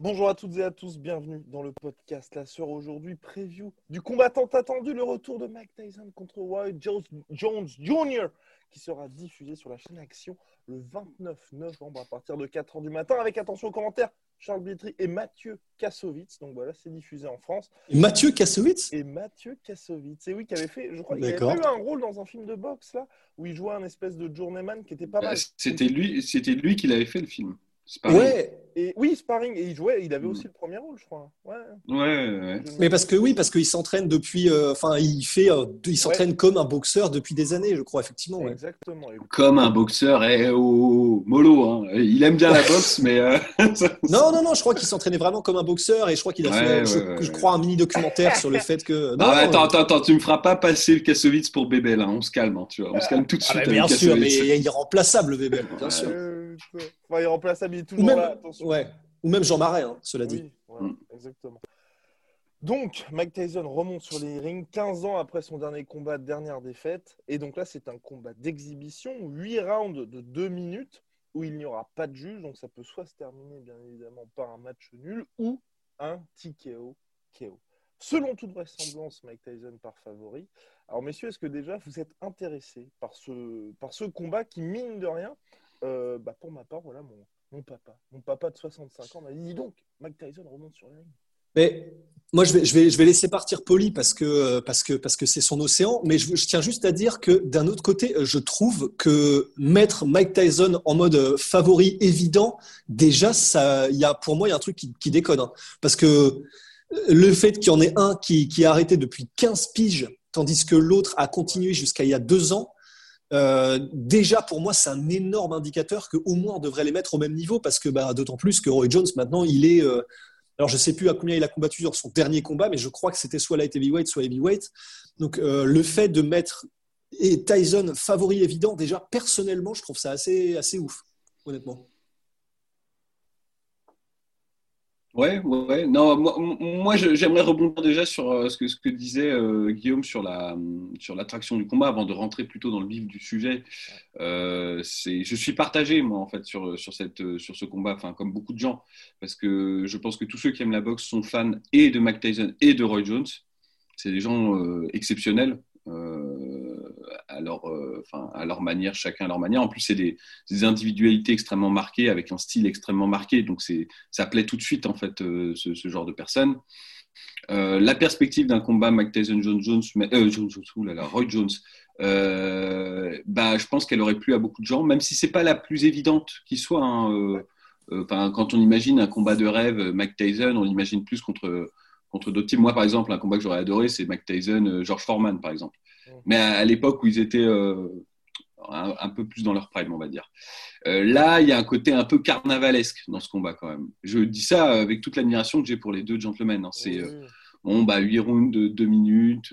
Bonjour à toutes et à tous, bienvenue dans le podcast La Sœur aujourd'hui, preview du combattant attendu, le retour de Mike Tyson contre Wyatt Jones Jr. qui sera diffusé sur la chaîne Action le 29 novembre à partir de 4h du matin avec attention aux commentaires Charles Bietri et Mathieu Kassovitz. Donc voilà, c'est diffusé en France. Et Mathieu Kassovitz? Et Mathieu Kassovitz. C'est oui qui avait fait, je crois, il avait eu un rôle dans un film de boxe là, où il jouait un espèce de journeyman qui était pas mal. C'était lui, c'était lui qui l'avait fait le film. Ouais. Et oui, sparring. Et il jouait, il avait aussi le premier rôle, je crois. Ouais. ouais, Mais parce que oui, parce qu'il s'entraîne depuis. euh, Enfin, il fait. euh, il s'entraîne comme un boxeur depuis des années, je crois, effectivement. ouais. Exactement. Comme un boxeur, eh, oh, mollo. Hein. Il aime bien la boxe, mais. euh, Non, non, non, je crois qu'il s'entraînait vraiment comme un boxeur et je crois qu'il a Ouais, fait, ouais, je, ouais, je crois, un mini documentaire sur le fait que. Non, Non, attends, euh, attends, attends, tu me feras pas passer le Kassovitz pour Bébel, hein. on se calme, hein, tu vois, on se calme tout de ah, suite. mais bien sûr, mais il est irremplaçable, le Weber, bien Ouais. Sûr. Euh, enfin, il est remplaçable, il est Ou toujours même, là. Attention. ouais. Ou même Jean Marais, hein, cela dit. Oui, voilà, Mm. exactement. Donc, Mike Tyson remonte sur les rings 15 ans après son dernier combat, dernière défaite. Et donc là, c'est un combat d'exhibition, 8 rounds de 2 minutes, où il n'y aura pas de juge. Donc ça peut soit se terminer, bien évidemment, par un match nul ou un TKO. KO. Selon toute vraisemblance, Mike Tyson part favori. Alors, messieurs, est-ce que déjà vous êtes intéressés par ce, par ce combat qui, mine de rien, euh, bah, pour ma part, voilà, mon, mon papa, mon papa de 65 ans m'a dit, dis donc, Mike Tyson remonte sur les rings. Mais moi, je vais, je vais, je vais laisser partir Poli parce que parce que parce que c'est son océan. Mais je, tiens juste à dire que d'un autre côté, je trouve que mettre Mike Tyson en mode favori évident, déjà, ça, y a pour moi, il y a un truc qui, qui déconne. hein. Parce que le fait qu'il y en ait un qui, qui a arrêté depuis 15 piges, tandis que l'autre a continué jusqu'à il y a deux ans. Euh, déjà pour moi c'est un énorme indicateur que au moins on devrait les mettre au même niveau parce que bah, d'autant plus que Roy Jones maintenant il est euh, alors, je sais plus à combien il a combattu dans son dernier combat, mais je crois que c'était soit light heavyweight, soit heavyweight. Donc, euh, le fait de mettre et Tyson favori évident, déjà, personnellement, je trouve ça assez, assez ouf, honnêtement. Ouais, ouais. Non, moi, moi, j'aimerais rebondir déjà sur euh, ce que, disait euh, Guillaume sur la, sur l'attraction du combat avant de rentrer plutôt dans le vif du sujet. Euh, je suis partagé, moi, en fait, sur, sur, cette, sur ce combat, enfin, comme beaucoup de gens, parce que je pense que tous ceux qui aiment la boxe sont fans et de Mike Tyson et de Roy Jones. C'est des gens exceptionnels. Euh, à leur, manière, chacun à leur manière. En plus, c'est des, individualités extrêmement marquées, avec un style extrêmement marqué. Donc, ça plaît tout de suite, en fait, euh, ce, genre de personnes. Euh, la perspective d'un combat Mike Tyson Jones Jones, euh, Jones, Roy Jones, bah, je pense qu'elle aurait plu à beaucoup de gens, même si c'est pas la plus évidente qui soit. hein, quand on imagine un combat de rêve, Mike Tyson, on l'imagine plus contre contre d'autres teams. Moi, par exemple, un combat que j'aurais adoré, c'est Mike Tyson, George Foreman, par exemple. Mais à, à l'époque où ils étaient euh, un, un peu plus dans leur prime, on va dire. Euh, là, il y a un côté un peu carnavalesque dans ce combat quand même. Je dis ça avec toute l'admiration que j'ai pour les deux gentlemen. hein. C'est euh, bon, bah, 8 rounds de 2 minutes.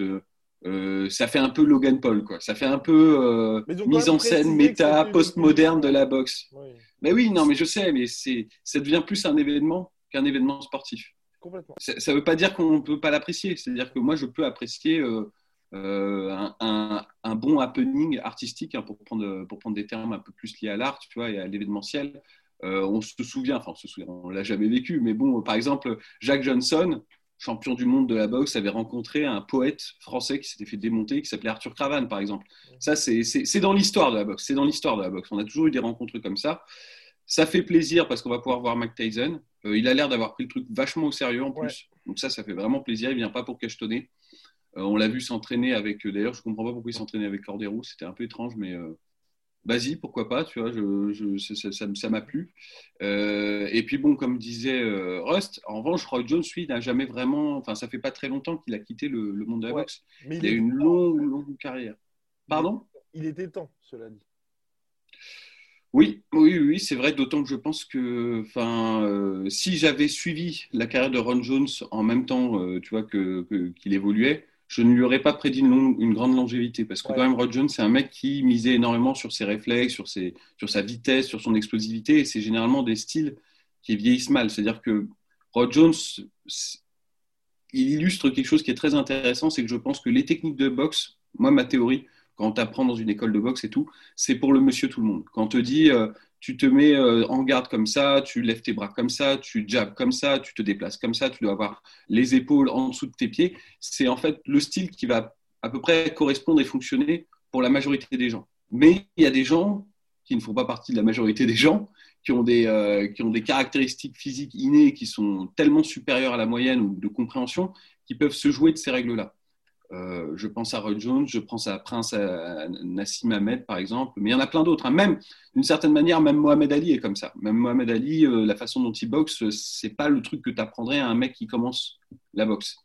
euh, ça fait un peu Logan Paul, quoi. Ça fait un peu euh, mise en scène, méta, post-moderne de la boxe. Oui, Mais oui, non, mais je sais, mais c'est, ça devient plus un événement qu'un événement sportif. complètement. Ça ne veut pas dire qu'on ne peut pas l'apprécier. C'est-à-dire que moi, je peux apprécier euh, un, un- un bon happening artistique, hein, pour, prendre, pour prendre des termes un peu plus liés à l'art, tu vois, et à l'événementiel. Euh, on se souvient, enfin, on se souvient, on l'a jamais vécu, mais bon, par exemple, Jack Johnson, champion du monde de la boxe, avait rencontré un poète français qui s'était fait démonter, qui s'appelait Arthur Cravane, par exemple. Ça, c'est dans l'histoire de la boxe. C'est dans l'histoire de la boxe. On a toujours eu des rencontres comme ça. Ça fait plaisir parce qu'on va pouvoir voir Mike Tyson. Euh, il a l'air d'avoir pris le truc vachement au sérieux en plus. Ouais. Donc ça, ça fait vraiment plaisir. Il vient pas pour cachetonner. On l'a vu s'entraîner avec. D'ailleurs, je ne comprends pas pourquoi il s'entraînait avec Cordero. C'était un peu étrange, mais vas-y, pourquoi pas, tu vois, je, ça m'a plu. Euh, et puis bon, comme disait euh, Rust, en revanche, Roy Jones, lui, n'a jamais vraiment, enfin, ça fait pas très longtemps qu'il a quitté le, monde de la boxe. Mais il, a une longue, longue carrière. Pardon? Il était temps, cela dit. Oui, oui, oui, c'est vrai, d'autant que je pense que, enfin, euh, si j'avais suivi la carrière de Ron Jones en même temps, tu vois, que, qu'il évoluait, je ne lui aurais pas prédit une, grande longévité parce que quand même Rod Jones c'est un mec qui misait énormément sur ses réflexes, sur, ses, sur sa vitesse, sur son explosivité et c'est généralement des styles qui vieillissent mal. C'est-à-dire que Rod Jones, il illustre quelque chose qui est très intéressant, c'est que je pense que les techniques de boxe, moi ma théorie, quand tu apprends dans une école de boxe et tout, c'est pour le monsieur tout le monde. Quand on te dit euh, tu te mets euh, en garde comme ça, tu lèves tes bras comme ça, tu jabs comme ça, tu te déplaces comme ça, tu dois avoir les épaules en dessous de tes pieds. C'est en fait le style qui va à peu près correspondre et fonctionner pour la majorité des gens. Mais il y a des gens qui ne font pas partie de la majorité des gens, qui ont des, euh, qui ont des caractéristiques physiques innées qui sont tellement supérieures à la moyenne ou de compréhension, qui peuvent se jouer de ces règles-là. Euh, je pense à Roy Jones, je pense à Prince à Nassim Ahmed, par exemple, mais il y en a plein d'autres. Hein. Même, d'une certaine manière, même Mohamed Ali est comme ça. Même Mohamed Ali, euh, la façon dont il boxe, c'est pas le truc que tu apprendrais à un mec qui commence la boxe.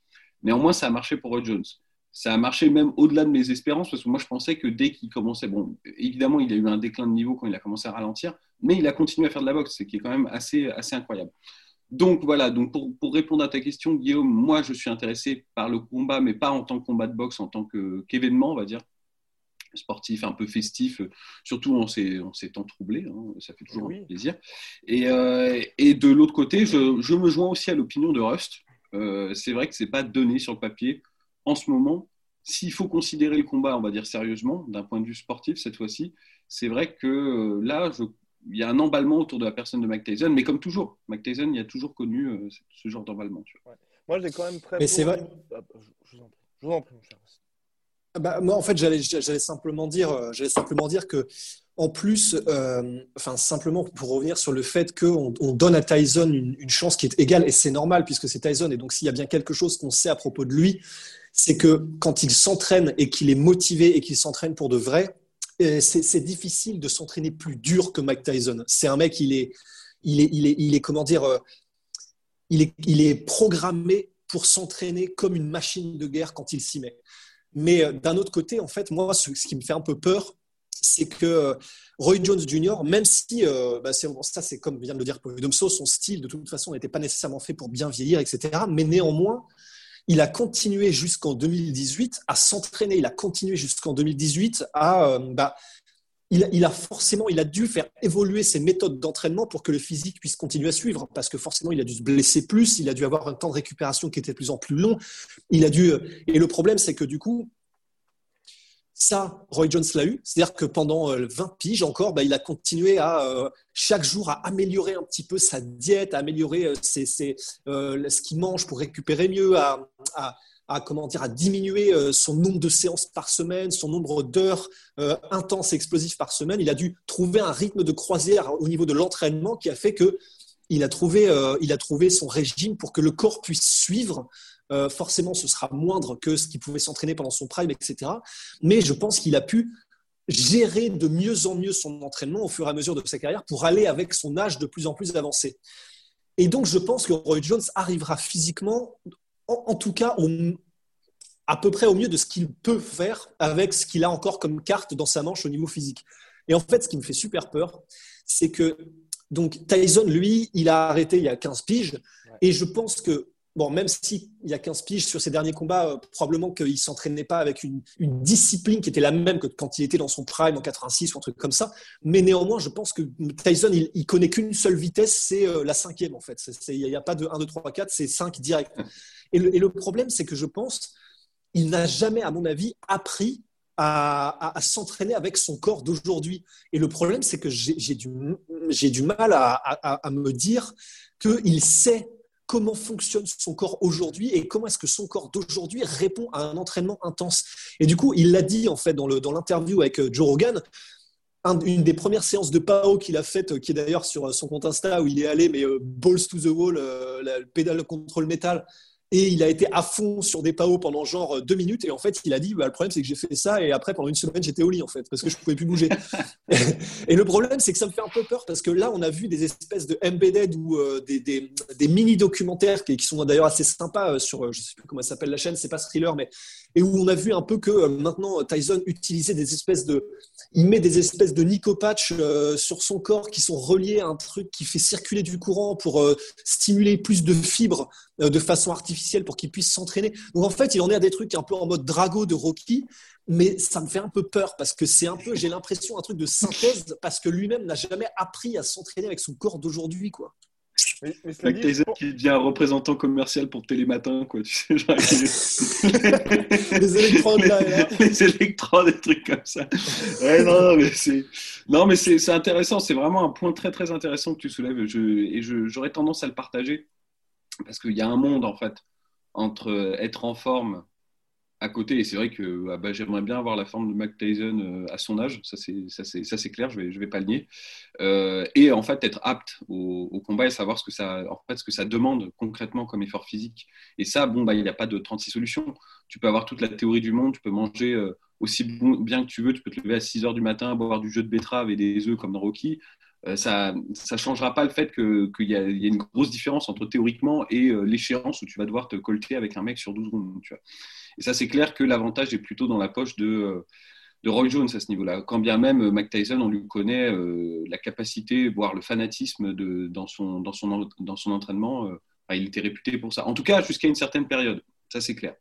Néanmoins, ça a marché pour Roy Jones. Ça a marché même au-delà de mes espérances, parce que moi, je pensais que dès qu'il commençait, bon, évidemment, il a eu un déclin de niveau quand il a commencé à ralentir, mais il a continué à faire de la boxe, ce qui est quand même assez, assez incroyable. Donc voilà, donc pour, répondre à ta question, Guillaume, moi je suis intéressé par le combat, mais pas en tant que combat de boxe, en tant qu'événement, on va dire, sportif, un peu festif, surtout en ces, temps troublés, hein, ça fait toujours plaisir. Euh, et, de l'autre côté, je, me joins aussi à l'opinion de Rust. Euh, c'est vrai que ce n'est pas donné sur le papier en ce moment. S'il faut considérer le combat, on va dire sérieusement, d'un point de vue sportif cette fois-ci, c'est vrai que euh, là, je il y a un emballement autour de la personne de Mike Tyson, mais comme toujours, Mike Tyson, il a toujours connu euh, ce genre d'emballement. Moi, j'ai quand même très. Mais c'est vrai. Ah, je vous en prie, mon cher. Ah bah, moi, en fait, j'allais simplement dire, euh, j'allais simplement dire que, en plus, euh, enfin, simplement pour revenir sur le fait qu'on on donne à Tyson une, une, chance qui est égale, et c'est normal puisque c'est Tyson, et donc s'il y a bien quelque chose qu'on sait à propos de lui, c'est que quand il s'entraîne et qu'il est motivé et qu'il s'entraîne pour de vrai, c'est difficile de s'entraîner plus dur que Mike Tyson. C'est un mec, il est, il est, il est, comment dire, euh, il est, il est programmé pour s'entraîner comme une machine de guerre quand il s'y met. Mais euh, d'un autre côté, en fait, moi, ce, qui me fait un peu peur, c'est que euh, Roy Jones Jr., même si, bah, ça c'est comme vient de le dire Domso, son style de toute façon n'était pas nécessairement fait pour bien vieillir, etc. Mais néanmoins, il a continué jusqu'en 2018 à s'entraîner. Il a continué jusqu'en 2018 à. Euh, bah, il, a forcément, il a dû faire évoluer ses méthodes d'entraînement pour que le physique puisse continuer à suivre, parce que forcément, il a dû se blesser plus, il a dû avoir un temps de récupération qui était de plus en plus long. Il a dû, et le problème, c'est que du coup, ça, Roy Jones l'a eu. C'est-à-dire que pendant 20 euh, piges encore, bah, il a continué à euh, chaque jour à améliorer un petit peu sa diète, à améliorer euh, ce qu'il mange pour récupérer mieux, à, comment dire, à diminuer son nombre de séances par semaine, son nombre d'heures intenses et explosives par semaine. Il a dû trouver un rythme de croisière au niveau de l'entraînement qui a fait que il a trouvé, il a trouvé son régime pour que le corps puisse suivre euh, forcément ce sera moindre que ce qu'il pouvait s'entraîner pendant son prime, etc. Mais je pense qu'il a pu gérer de mieux en mieux son entraînement au fur et à mesure de sa carrière pour aller avec son âge de plus en plus avancé. Et donc je pense que Roy Jones arrivera physiquement, en, tout cas à peu près au mieux de ce qu'il peut faire avec ce qu'il a encore comme carte dans sa manche au niveau physique. Et en fait, ce qui me fait super peur, c'est que donc Tyson, lui, il a arrêté il y a 15 piges, et je pense que Bon, même s'il y a 15 piges sur ses derniers combats, euh, probablement qu'il ne s'entraînait pas avec une, discipline qui était la même que quand il était dans son prime en 86 ou un truc comme ça. Mais néanmoins, je pense que Tyson, il, il connaît qu'une seule vitesse, c'est euh, la cinquième en fait. Il n'y a pas de 1, 2, 3, 4, c'est 5 direct. Et le, problème, c'est que je pense, il n'a jamais, à mon avis, appris à, s'entraîner avec son corps d'aujourd'hui. Et le problème, c'est que j'ai du, mal à me dire qu'il sait comment fonctionne son corps aujourd'hui et comment est-ce que son corps d'aujourd'hui répond à un entraînement intense. Et du coup, il l'a dit en fait dans l'interview avec euh, Joe Rogan. une des premières séances de PAO qu'il a faites, euh, qui est d'ailleurs sur euh, son compte Insta où il est allé, mais balls to the wall, pédale contre le métal, et il a été à fond sur des PAO pendant genre deux minutes. Et en fait, il a dit bah, le problème, c'est que j'ai fait ça. Et après, pendant une semaine, j'étais au lit, en fait, parce que je pouvais plus bouger. et le problème, c'est que ça me fait un peu peur parce que là, on a vu des espèces de embedded ou euh, des, des, des mini-documentaires qui, qui, sont d'ailleurs assez sympas euh, sur, euh, je sais plus comment s'appelle la chaîne, c'est pas thriller, mais et où on a vu un peu que maintenant Tyson utilisait des espèces de, il met des espèces de nicopatch sur son corps qui sont reliés à un truc qui fait circuler du courant pour stimuler plus de fibres de façon artificielle pour qu'il puisse s'entraîner. Donc en fait, il en est à des trucs un peu en mode Drago de Rocky, mais ça me fait un peu peur parce que c'est un peu, j'ai l'impression, un truc de synthèse parce que lui-même n'a jamais appris à s'entraîner avec son corps d'aujourd'hui, quoi. Mais, mais dit, qui devient un représentant commercial pour Télématin, quoi, tu sais, genre, les électrodes, là, là. les électrodes, des trucs comme ça. Ouais, non, mais c'est, non, mais c'est, c'est intéressant, c'est vraiment un point très, très intéressant que tu soulèves, je, et j'aurais tendance à le partager, parce qu'il y a un monde, en fait, entre être en forme à côté. Et c'est vrai que ah bah, j'aimerais bien avoir la forme de Mac Tyson euh, à son âge, ça c'est clair, je ne vais, je vais pas le nier. Euh, et en fait, être apte au, combat et savoir ce que, ça, en fait, ce que ça demande concrètement comme effort physique. Et ça, bon, bah, il n'y a pas de 36 solutions. Tu peux avoir toute la théorie du monde, tu peux manger euh, aussi bien que tu veux, tu peux te lever à 6 heures du matin, boire du jus de betterave et des œufs comme dans Rocky. Ça ne changera pas le fait qu'il y, y, a une grosse différence entre théoriquement et l'échéance où tu vas devoir te colter avec un mec sur 12 secondes. Tu vois. Et ça, c'est clair que l'avantage est plutôt dans la poche de, euh, de Roy Jones à ce niveau-là. Quand bien même euh, Mike Tyson, on lui connaît euh, la capacité, voire le fanatisme de, dans, son, dans, son, dans son entraînement. il était réputé pour ça. En tout cas, jusqu'à une certaine période. Ça, c'est clair.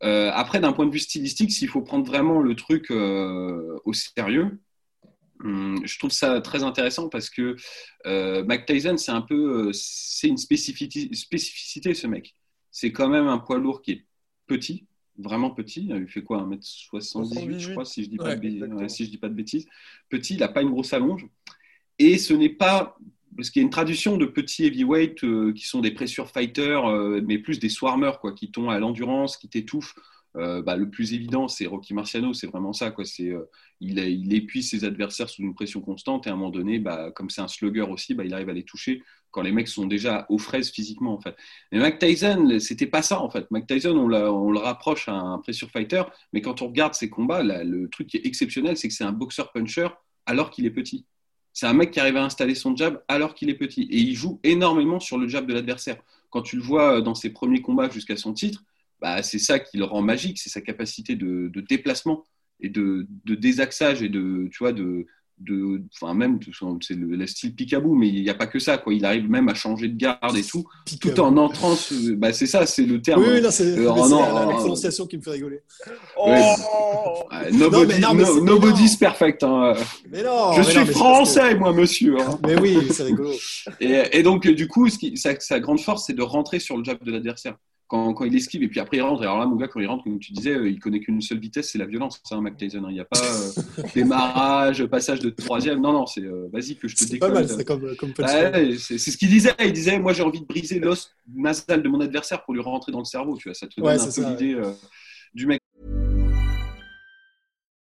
après, d'un point de vue stylistique, s'il faut prendre vraiment le truc au sérieux, je trouve ça très intéressant parce que Mike Tyson, c'est un peu, c'est une spécificité, spécificité, ce mec. C'est quand même un poids lourd qui est petit, vraiment petit. Il fait quoi 1m78, je crois, si je dis pas, de, si je dis pas de bêtises. Petit, il n'a pas une grosse allonge. Et ce n'est pas. Parce qu'il y a une tradition de petits heavyweight euh, qui sont des pressure fighters, euh, mais plus des swarmers, quoi, qui tombent à l'endurance, qui t'étouffent. Euh, bah, le plus évident, c'est Rocky Marciano, c'est vraiment ça. Quoi. C'est, il, il, épuise ses adversaires sous une pression constante et à un moment donné, bah, comme c'est un slugger aussi, bah, il arrive à les toucher quand les mecs sont déjà aux fraises physiquement en fait. Mais Mike Tyson, c'était pas ça en fait. Mike Tyson, on, le rapproche à un pressure fighter, mais quand on regarde ses combats, le truc qui est exceptionnel, c'est que c'est un boxeur puncher alors qu'il est petit. C'est un mec qui arrive à installer son jab alors qu'il est petit. Et il joue énormément sur le jab de l'adversaire. Quand tu le vois dans ses premiers combats jusqu'à son titre, bah, c'est ça qui le rend magique, c'est sa capacité de, déplacement et de, de, désaxage et de, tu vois, de, de, enfin même c'est le, style Picaboo, mais il n'y a pas que ça, quoi. Il arrive même à changer de garde et tout, tout en entrant. Bah, c'est ça, c'est le terme. Oui, c'est euh, la, prononciation qui me fait rigoler. Oh nobody's perfect. Hein. Mais non, je suis français, moi, monsieur. Hein. Mais oui, c'est rigolo. Et, et, donc, du coup, ce qui, sa, sa grande force, c'est de rentrer sur le jab de l'adversaire quand, quand, il esquive et puis après il rentre. Alors là, mon gars, quand il rentre, comme tu disais, euh, il connaît qu'une seule vitesse, c'est la violence, hein, Mac Tyson. Hein. Il n'y a pas euh, démarrage, passage de troisième. Non, non, c'est euh, vas-y que je te décolle. C'est pas mal, c'est comme, comme C'est ce qu'il disait. Il disait, moi, j'ai envie de briser l'os nasal de mon adversaire pour lui rentrer dans le cerveau. Tu vois, ça te donne un peu l'idée du mec.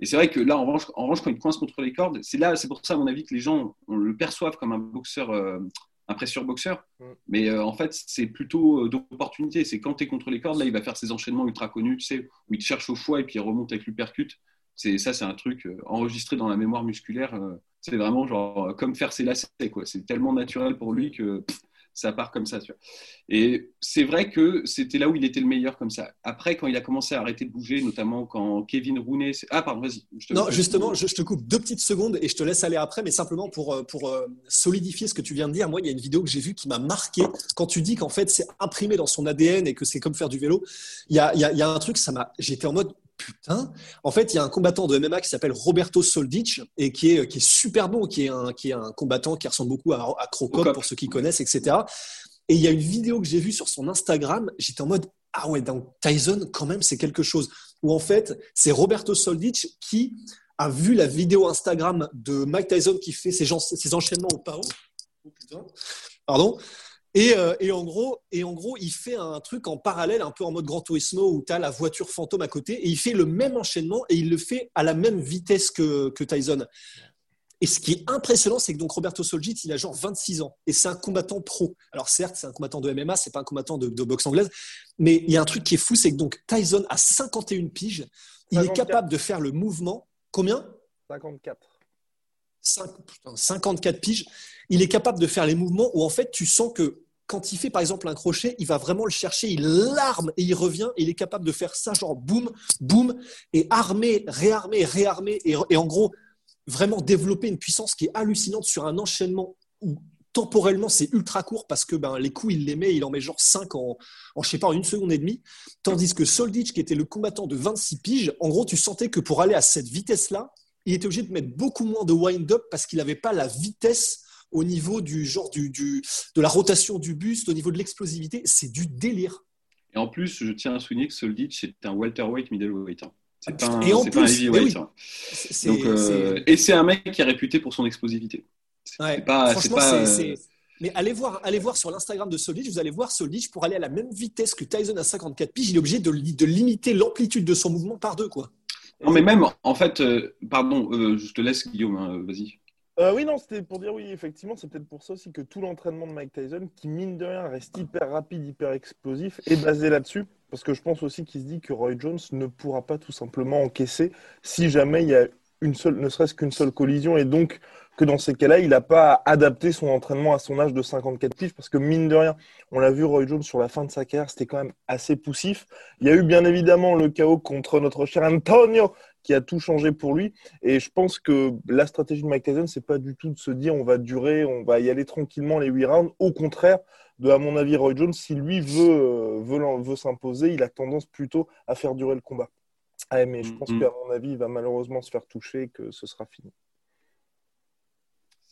Et c'est vrai que là, en revanche, en revanche, quand il coince contre les cordes, c'est là, c'est pour ça, à mon avis, que les gens on le perçoivent comme un boxeur, euh, un pressure boxeur. Mm. Mais euh, en fait, c'est plutôt euh, d'opportunité. C'est quand tu es contre les cordes, là, il va faire ses enchaînements ultra connus, tu sais, où il te cherche au foie et puis il remonte avec l'uppercut. C'est ça, c'est un truc enregistré dans la mémoire musculaire. c'est vraiment genre comme faire ses lacets, quoi. C'est tellement naturel pour lui que ça part comme ça. Tu vois. Et c'est vrai que c'était là où il était le meilleur comme ça. Après, quand il a commencé à arrêter de bouger, notamment quand Kevin Rooney. Ah, pardon, vas-y. Non, justement, je, te coupe deux petites secondes et je te laisse aller après, mais simplement pour, euh, pour euh, solidifier ce que tu viens de dire. Moi, il y a une vidéo que j'ai vue qui m'a marqué. Quand tu dis qu'en fait, c'est imprimé dans son ADN et que c'est comme faire du vélo, il y a, il y a, un truc, ça m'a. J'étais en mode putain. En fait, il y a un combattant de MMA qui s'appelle Roberto Soldic et qui est, qui est super bon, qui est, un, qui est un combattant qui ressemble beaucoup à, à Crocop pour ceux qui connaissent, etc. Et il y a une vidéo que j'ai vue sur son Instagram. J'étais en mode ah ouais, donc Tyson quand même c'est quelque chose. Où en fait c'est Roberto Soldic qui a vu la vidéo Instagram de Mike Tyson qui fait ses, ses enchaînements au paro. Oh, putain. Pardon. Euh, et, en gros, et en gros, il fait un truc en parallèle, un peu en mode Grand Turismo, où tu as la voiture fantôme à côté, et il fait le même enchaînement, et il le fait à la même vitesse que, que Tyson. Et ce qui est impressionnant, c'est que donc Roberto Solgit, il a genre 26 ans, et c'est un combattant pro. Alors certes, c'est un combattant de MMA, c'est pas un combattant de, boxe anglaise, mais il y a un truc qui est fou, c'est que donc Tyson a 51 piges, il est capable de faire le mouvement. Combien? 54. 54 piges, il est capable de faire les mouvements où en fait tu sens que quand il fait par exemple un crochet, il va vraiment le chercher, il l'arme et il revient il est capable de faire ça genre boum, boum, et armer, réarmer, réarmer et, en gros vraiment développer une puissance qui est hallucinante sur un enchaînement où temporellement c'est ultra court parce que ben, les coups il les met, il en met genre 5 en, en je sais pas, une seconde et demie. Tandis que Soldic, qui était le combattant de 26 piges, en gros tu sentais que pour aller à cette vitesse-là, il était obligé de mettre beaucoup moins de wind-up parce qu'il n'avait pas la vitesse au niveau du genre du, du, de la rotation du buste, au niveau de l'explosivité. C'est du délire. Et en plus, je tiens à souligner que Soldic c'est un welterweight middleweight. Hein. C'est pas, un, et en pas un heavyweight. Hein. Euh, et c'est un mec qui est réputé pour son explosivité. Ouais. Pas, Franchement, c'est. Mais allez voir, allez voir sur l'Instagram de Soldic, vous allez voir Soldic pour aller à la même vitesse que Tyson à 54 piges, il est obligé de, de limiter l'amplitude de son mouvement par deux, quoi. Non, mais même, en fait, euh, pardon, euh, je te laisse, Guillaume, hein, vas-y. Euh, oui, non, c'était pour dire oui, effectivement, c'est peut-être pour ça aussi que tout l'entraînement de Mike Tyson, qui mine de rien reste hyper rapide, hyper explosif, est basé là-dessus. Parce que je pense aussi qu'il se dit que Roy Jones ne pourra pas tout simplement encaisser si jamais il y a une seule, ne serait-ce qu'une seule collision. Et donc, que dans ces cas-là, il n'a pas adapté son entraînement à son âge de 54 piges, parce que mine de rien, on l'a vu Roy Jones sur la fin de sa carrière, c'était quand même assez poussif. Il y a eu bien évidemment le chaos contre notre cher Antonio, qui a tout changé pour lui. Et je pense que la stratégie de Mike Tyson, c'est pas du tout de se dire on va durer, on va y aller tranquillement les 8 rounds. Au contraire, de, à mon avis, Roy Jones, si lui veut, euh, veut, veut s'imposer, il a tendance plutôt à faire durer le combat. Ah, mais je pense mm-hmm. qu'à mon avis, il va malheureusement se faire toucher et que ce sera fini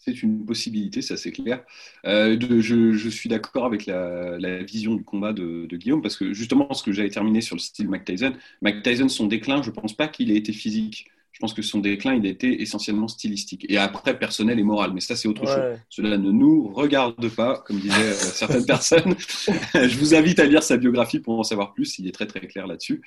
c'est une possibilité, ça c'est clair. Euh, je, suis d'accord avec la, vision du combat de, Guillaume, parce que justement, ce que j'avais terminé sur le style Mike Tyson, Mike Tyson, son déclin, je ne pense pas qu'il ait été physique. Je pense que son déclin, il a été essentiellement stylistique. Et après, personnel et moral. Mais ça, c'est autre chose. Cela ne nous regarde pas, comme disaient euh, certaines personnes. je vous invite à lire sa biographie pour en savoir plus. Il est très, très clair là-dessus.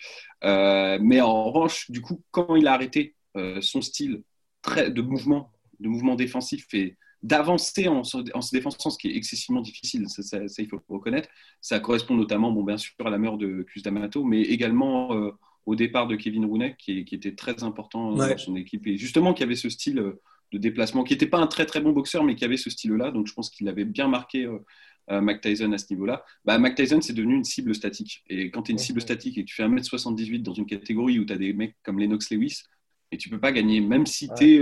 Euh, mais en revanche, du coup, quand il a arrêté son style très, de mouvement de mouvement défensif et d'avancer en, se défendant, ce qui est excessivement difficile, ça, il faut le reconnaître. Ça correspond notamment, bon, bien sûr, à la mort de Cus D'Amato, mais également euh, au départ de Kevin Rooney, qui, était très important dans son équipe, et justement qui avait ce style euh, de déplacement, qui n'était pas un très très bon boxeur, mais qui avait ce style-là, donc je pense qu'il avait bien marqué euh, Mac Tyson à ce niveau-là. Bah, Mac Tyson, c'est devenu une cible statique, et quand tu es une cible statique et que tu fais 1m78 dans une catégorie où tu as des mecs comme Lennox Lewis, et tu peux pas gagner, même si tu es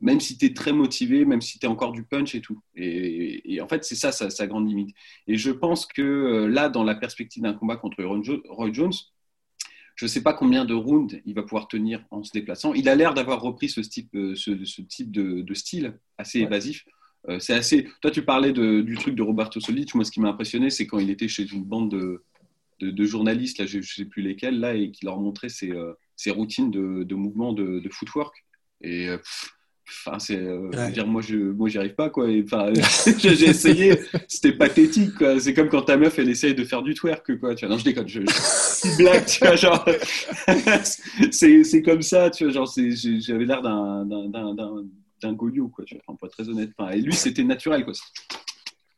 même si tu es très motivé, même si tu es encore du punch et tout. Et, en fait, c'est ça sa, grande limite. Et je pense que euh, là, dans la perspective d'un combat contre Roy Jones, je ne sais pas combien de rounds il va pouvoir tenir en se déplaçant. Il a l'air d'avoir repris ce type, euh, ce, type de, style assez évasif. Euh, c'est assez. Toi, tu parlais du truc de Roberto Solic. Moi, ce qui m'a impressionné, c'est quand il était chez une bande de, journalistes, là, je ne sais plus lesquels, là, et qui leur montrait ses, routines de, mouvement de, footwork. Et Enfin, c'est euh, dire moi je moi j'y arrive pas quoi. Enfin, j'ai essayé, c'était pathétique quoi. C'est comme quand ta meuf elle essaye de faire du twerk quoi. Tu vois, non je déconne, je, je blague, tu vois genre c'est c'est comme ça, tu vois genre j'avais l'air d'un d'un d'un goliot quoi. Tu vois, enfin, pas très honnête. Enfin, et lui c'était naturel quoi.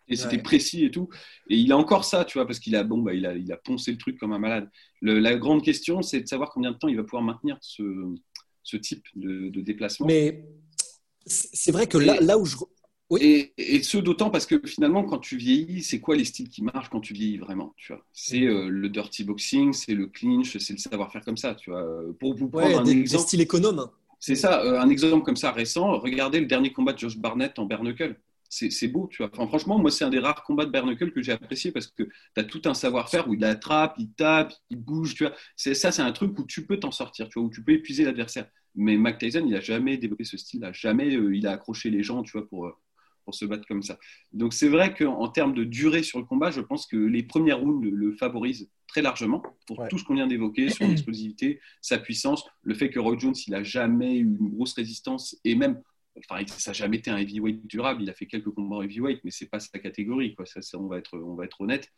Et c'était précis et tout. Et il a encore ça, tu vois, parce qu'il a, bon, bah, il a, il a poncé le truc comme un malade. la grande question, c'est de savoir combien de temps il va pouvoir maintenir ce, ce type de, de déplacement. Mais c'est vrai que là, là où je. Oui. Et, ce d'autant parce que finalement, quand tu vieillis, c'est quoi les styles qui marchent quand tu vieillis vraiment tu vois? C'est euh, le dirty boxing, c'est le clinch, c'est le savoir-faire comme ça. Tu vois Pour vous prendre un des, styles économes. C'est ça, euh, un exemple comme ça récent. Regardez le dernier combat de Josh Barnett en bare c'est beau, tu vois. Enfin, franchement, moi, c'est un des rares combats de Bernacle que j'ai apprécié parce que tu as tout un savoir-faire où il attrape, il tape, il bouge, tu vois. Ça, c'est un truc où tu peux t'en sortir, tu vois, où tu peux épuiser l'adversaire. Mais Mac Tyson, il n'a jamais développé ce style, là. jamais euh, il a accroché les gens, tu vois, pour, euh, pour se battre comme ça. Donc, c'est vrai qu'en termes de durée sur le combat, je pense que les premières rounds le, favorisent très largement pour tout ce qu'on vient d'évoquer, son explosivité, sa puissance, le fait que Roy Jones, il n'a jamais eu une grosse résistance et même Enfin, ça n'a jamais été un heavyweight durable. Il a fait quelques combats en heavyweight, mais c'est pas sa catégorie. Quoi. Ça, on, va être, on va être honnête.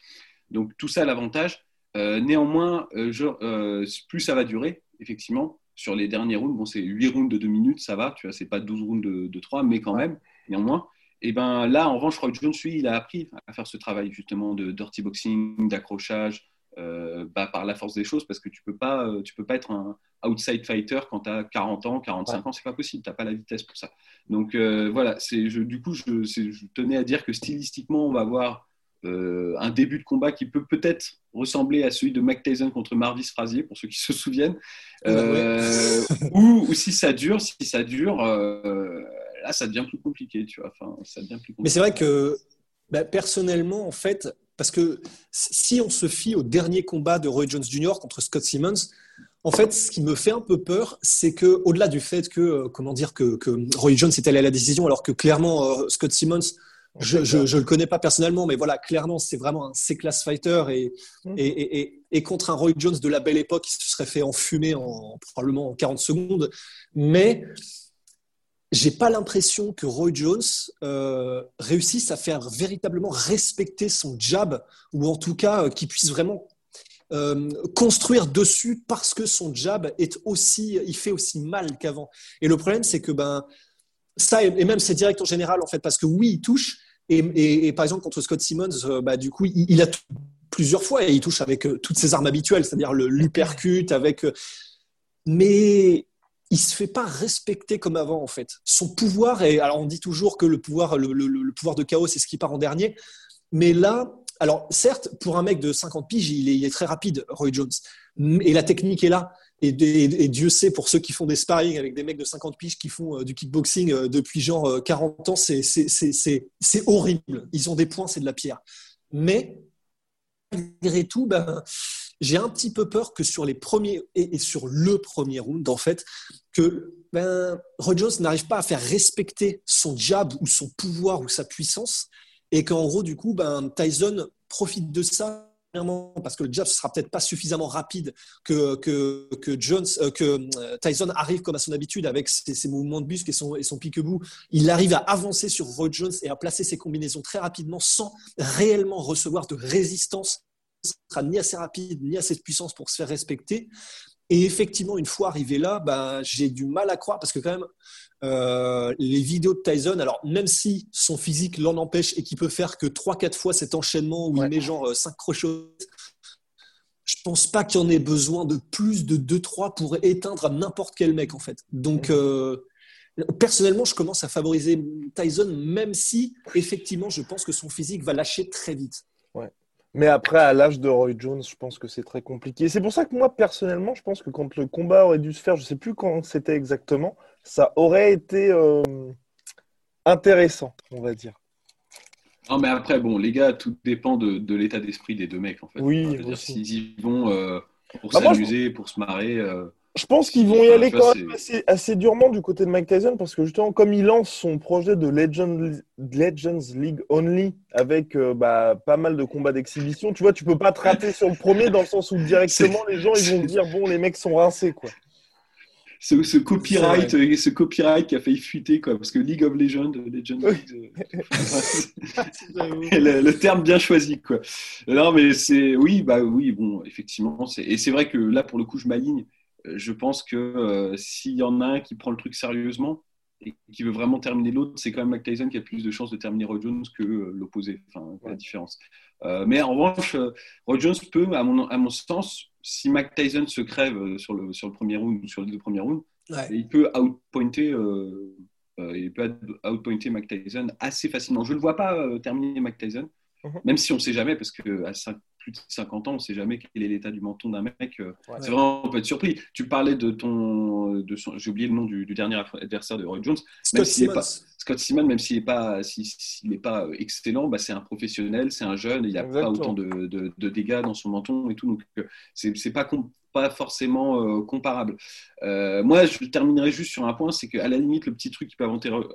Donc, tout ça, l'avantage. Euh, néanmoins, euh, euh, plus ça va durer, effectivement, sur les derniers rounds, bon, c'est 8 rounds de 2 minutes, ça va, tu vois, c'est pas 12 rounds de, de 3, mais quand même, néanmoins. Et ben là, en revanche, Roy Jones, lui, il a appris à faire ce travail justement de dirty boxing, d'accrochage, euh, bah, par la force des choses parce que tu peux pas, euh, tu peux pas être un outside fighter quand tu as 40 ans, 45 ans, c'est pas possible, tu n'as pas la vitesse pour ça. Donc euh, voilà, c'est, du coup, je, je, tenais à dire que stylistiquement, on va avoir un début de combat qui peut peut-être ressembler à celui de Mike Tyson contre Marvis Frazier, pour ceux qui se souviennent. ou, ou, si ça dure, si ça dure, là, ça devient plus compliqué, tu vois. Enfin, ça devient plus compliqué. Mais c'est vrai que bah, personnellement, en fait, parce que si on se fie au dernier combat de Roy Jones Jr. contre Scott Simmons, en fait, ce qui me fait un peu peur, c'est que, au-delà du fait que, euh, comment dire, que, Roy Jones est allé à la décision, alors que clairement euh, Scott Simmons, je, ne le connais pas personnellement, mais voilà, clairement, c'est vraiment un C-class fighter mmh. et, et, et, contre un Roy Jones de la belle époque, il se serait fait enfumer en probablement en 40 secondes. Mais j'ai pas l'impression que Roy Jones euh, réussisse à faire véritablement respecter son jab, ou en tout cas euh, qu'il puisse vraiment euh, construire dessus parce que son jab est aussi, il fait aussi mal qu'avant. Et le problème, c'est que ben ça et même c'est direct en général en fait, parce que oui, il touche. Et, par exemple contre Scott Simmons, bah, du coup, il, il, a plusieurs fois et il touche avec toutes ses armes habituelles, c'est-à-dire l'uppercut, avec. mais il se fait pas respecter comme avant en fait. Son pouvoir est, alors on dit toujours que le pouvoir, le, pouvoir de chaos, c'est ce qui part en dernier, mais là, alors certes, pour un mec de 50 piges, il est, très rapide, Roy Jones, et la technique est là. Et, Dieu sait, pour ceux qui font des sparring avec des mecs de 50 piges qui font euh, du kickboxing euh, depuis genre 40 euh, ans, c'est horrible. Ils ont des points, c'est de la pierre. Mais malgré tout, ben, j'ai un petit peu peur que sur les premiers et, sur le premier round, en fait, que ben, Jones n'arrive pas à faire respecter son jab ou son pouvoir ou sa puissance, et qu'en gros, du coup, ben, Tyson profite de ça parce que le jab ne sera peut-être pas suffisamment rapide que, Jones, euh, que euh, Tyson arrive comme à son habitude avec ses, mouvements de busque et son, et son pique-bout. Il arrive à avancer sur Roy Jones et à placer ses combinaisons très rapidement sans réellement recevoir de résistance sera ni assez rapide, ni assez de puissance pour se faire respecter. Et effectivement, une fois arrivé là, ben, j'ai du mal à croire parce que quand même, euh, les vidéos de Tyson, alors même si son physique l'en empêche et qu'il peut faire que 3-4 fois cet enchaînement où il met genre 5 euh, crochets, je pense pas qu'il y en ait besoin de plus de 2-3 pour éteindre n'importe quel mec en fait. Donc, euh, personnellement, je commence à favoriser Tyson, même si effectivement, je pense que son physique va lâcher très vite. Mais après, à l'âge de Roy Jones, je pense que c'est très compliqué. C'est pour ça que moi, personnellement, je pense que quand le combat aurait dû se faire, je ne sais plus quand c'était exactement, ça aurait été euh, intéressant, on va dire. Non, mais après, bon, les gars, tout dépend de, l'état d'esprit des deux mecs, en fait. Oui, s'ils y vont euh, pour bah, s'amuser, pour se marrer. Euh, je pense qu'ils vont y aller quand même assez, durement du côté de Mike Tyson parce que justement, comme il lance son projet de Legends League Only avec euh, bah, pas mal de combats d'exhibition, tu vois, tu peux pas te rater sur le premier dans le sens où directement les gens ils vont dire bon, les mecs sont rincés quoi. Ce, copyright, ce copyright qui a failli fuiter quoi, parce que League of Legends, Legends euh, le, le, terme bien choisi quoi. Non mais c'est oui bah oui bon effectivement et c'est vrai que là pour le coup je m'aligne euh, je pense que euh, s'il y en a un qui prend le truc sérieusement et qui veut vraiment terminer l'autre, c'est quand même Mike Tyson qui a plus de chances de terminer Roy Jones que euh, l'opposé, enfin, la différence. mais en revanche, Roy Jones peut, à mon, à mon sens, si Mike Tyson se crève sur le, sur le premier round ou sur les deux premiers rounds, il peut outpointer. il peut outpointer Mike Tyson assez facilement. Je ne le vois pas terminer Mike Tyson, mhm. même si on ne sait jamais, parce qu'à plus de 50 ans, on ne sait jamais quel est l'état du menton d'un mec. C'est vraiment, on peut être surpris. Tu parlais de ton. De J'ai oublié le nom du, dernier adversaire de Roy Jones. Scott Simmons. Pas, Scott même s'il n'est pas, s'il pas excellent, bah, c'est un professionnel, c'est un jeune, il n'a pas autant de, de, dégâts dans son menton et tout. Donc, c'est pas pas forcément euh, comparable. Euh, moi, je terminerai juste sur un point, c'est qu'à la limite, le petit truc qui peut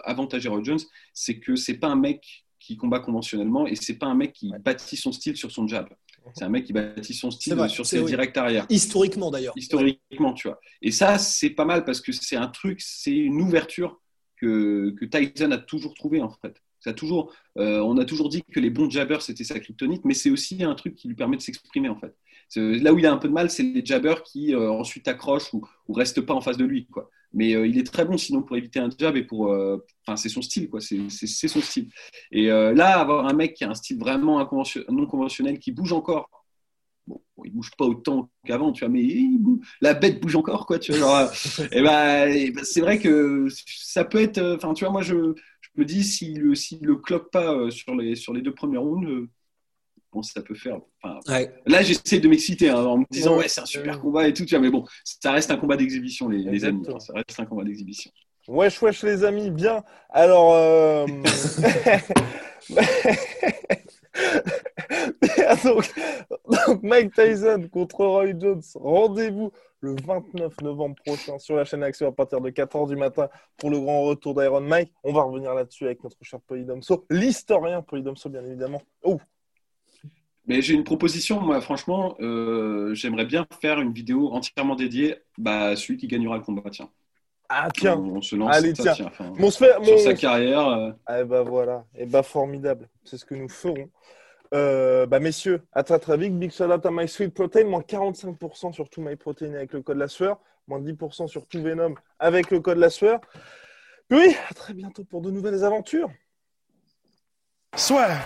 avantager Roy Jones, c'est que c'est pas un mec qui combat conventionnellement et c'est pas un mec qui bâtit son style sur son jab. C'est un mec qui bâtit son style sur ses directs arrière. Historiquement d'ailleurs. Historiquement, tu vois. Et ça, c'est pas mal parce que c'est un truc, c'est une ouverture que, que Tyson a toujours trouvé en fait. Ça a toujours, euh, on a toujours dit que les bons jabbers c'était sa kryptonite, mais c'est aussi un truc qui lui permet de s'exprimer en fait. Là où il a un peu de mal, c'est les jabbers qui euh, ensuite accrochent ou, ou, restent pas en face de lui. Quoi. Mais euh, il est très bon sinon pour éviter un jab et pour. Euh, enfin, c'est son style, quoi. C'est son style. Et là, avoir un mec qui a un style vraiment non conventionnel, qui bouge encore. Bon, il bouge pas autant qu'avant, tu vois, mais la bête bouge encore, quoi. Tu vois, et ben, ben, c'est vrai que ça peut être. Enfin, tu vois, moi, je, me dis s'il ne le cloque pas sur les, sur les deux premiers rounds ça peut faire. Là, j'essaie de m'exciter hein, en me disant, ouais, c'est un super combat et tout, mais bon, ça reste un combat d'exhibition, les, amis. Ça reste un combat d'exhibition. Wesh, wesh, les amis, bien. Alors, euh, donc, Mike Tyson contre Roy Jones, rendez-vous le 29 novembre prochain sur la chaîne Action à partir de 4h du matin pour le grand retour d'Iron Mike. On va revenir là-dessus avec notre cher Polydomso, l'historien Polydomso, bien évidemment. Oh, mais j'ai une proposition, moi, franchement, euh, j'aimerais bien faire une vidéo entièrement dédiée bah, à celui qui gagnera le combat. Tiens. Ah, tiens. On, se lance Allez, tiens. sur sa carrière. Euh. Ah, bah voilà. Et bah, formidable. C'est ce que nous ferons. Euh, bah, messieurs, à très très vite. Big shout out à My Sweet Protein. Moins 45% sur tout My Protein avec le code la sueur. Moins 10% sur tout Venom avec le code la sueur. Oui, à très bientôt pour de nouvelles aventures. Soit.